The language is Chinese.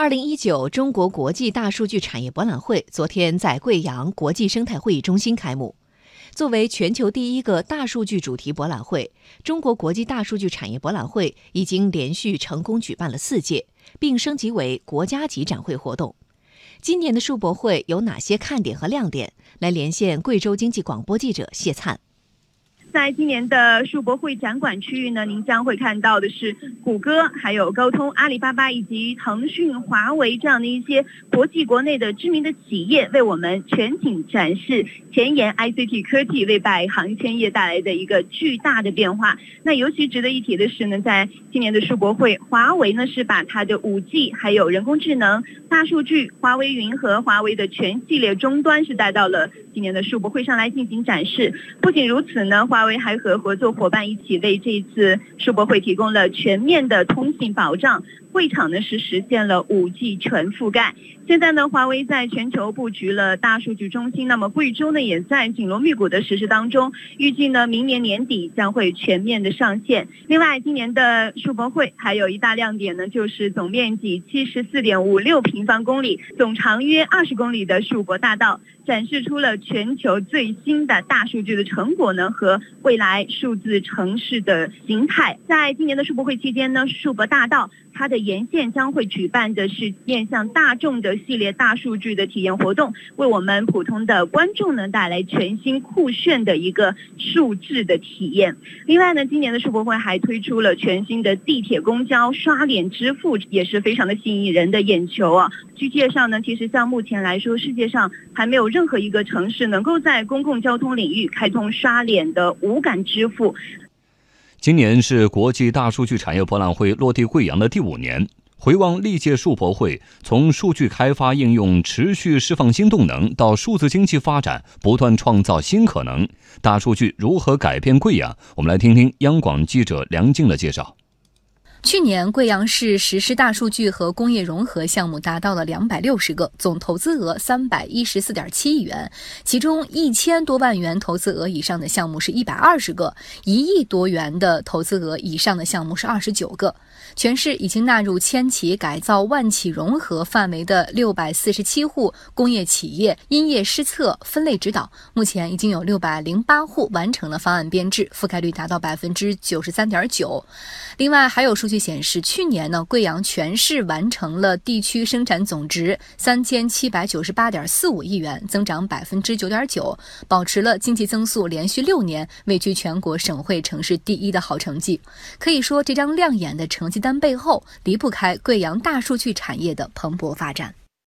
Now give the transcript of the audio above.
二零一九中国国际大数据产业博览会昨天在贵阳国际生态会议中心开幕。作为全球第一个大数据主题博览会，中国国际大数据产业博览会已经连续成功举办了四届，并升级为国家级展会活动。今年的数博会有哪些看点和亮点？来连线贵州经济广播记者谢灿。在今年的数博会展馆区域呢，您将会看到的是谷歌、还有高通、阿里巴巴以及腾讯、华为这样的一些国际国内的知名的企业，为我们全景展示前沿 ICT 科技为百行千业带来的一个巨大的变化。那尤其值得一提的是呢，在今年的数博会，华为呢是把它的 5G、还有人工智能、大数据、华为云和华为的全系列终端是带到了今年的数博会上来进行展示。不仅如此呢，华为还和合作伙伴一起为这次世博会提供了全面的通信保障。会场呢是实现了 5G 全覆盖。现在呢，华为在全球布局了大数据中心，那么贵州呢也在紧锣密鼓的实施当中，预计呢明年年底将会全面的上线。另外，今年的数博会还有一大亮点呢，就是总面积74.56平方公里、总长约20公里的数博大道，展示出了全球最新的大数据的成果呢和未来数字城市的形态。在今年的数博会期间呢，数博大道。它的沿线将会举办的是面向大众的系列大数据的体验活动，为我们普通的观众呢带来全新酷炫的一个数字的体验。另外呢，今年的世博会还推出了全新的地铁、公交刷脸支付，也是非常的吸引人的眼球啊。据介绍呢，其实像目前来说，世界上还没有任何一个城市能够在公共交通领域开通刷脸的无感支付。今年是国际大数据产业博览会落地贵阳的第五年。回望历届数博会，从数据开发应用持续释放新动能，到数字经济发展不断创造新可能，大数据如何改变贵阳？我们来听听央广记者梁静的介绍。去年，贵阳市实施大数据和工业融合项目达到了两百六十个，总投资额三百一十四点七亿元，其中一千多万元投资额以上的项目是一百二十个，一亿多元的投资额以上的项目是二十九个。全市已经纳入千企改造、万企融合范围的六百四十七户工业企业，因业施策、分类指导，目前已经有六百零八户完成了方案编制，覆盖率达到百分之九十三点九。另外，还有数数据显示，去年呢，贵阳全市完成了地区生产总值三千七百九十八点四五亿元，增长百分之九点九，保持了经济增速连续六年位居全国省会城市第一的好成绩。可以说，这张亮眼的成绩单背后离不开贵阳大数据产业的蓬勃发展。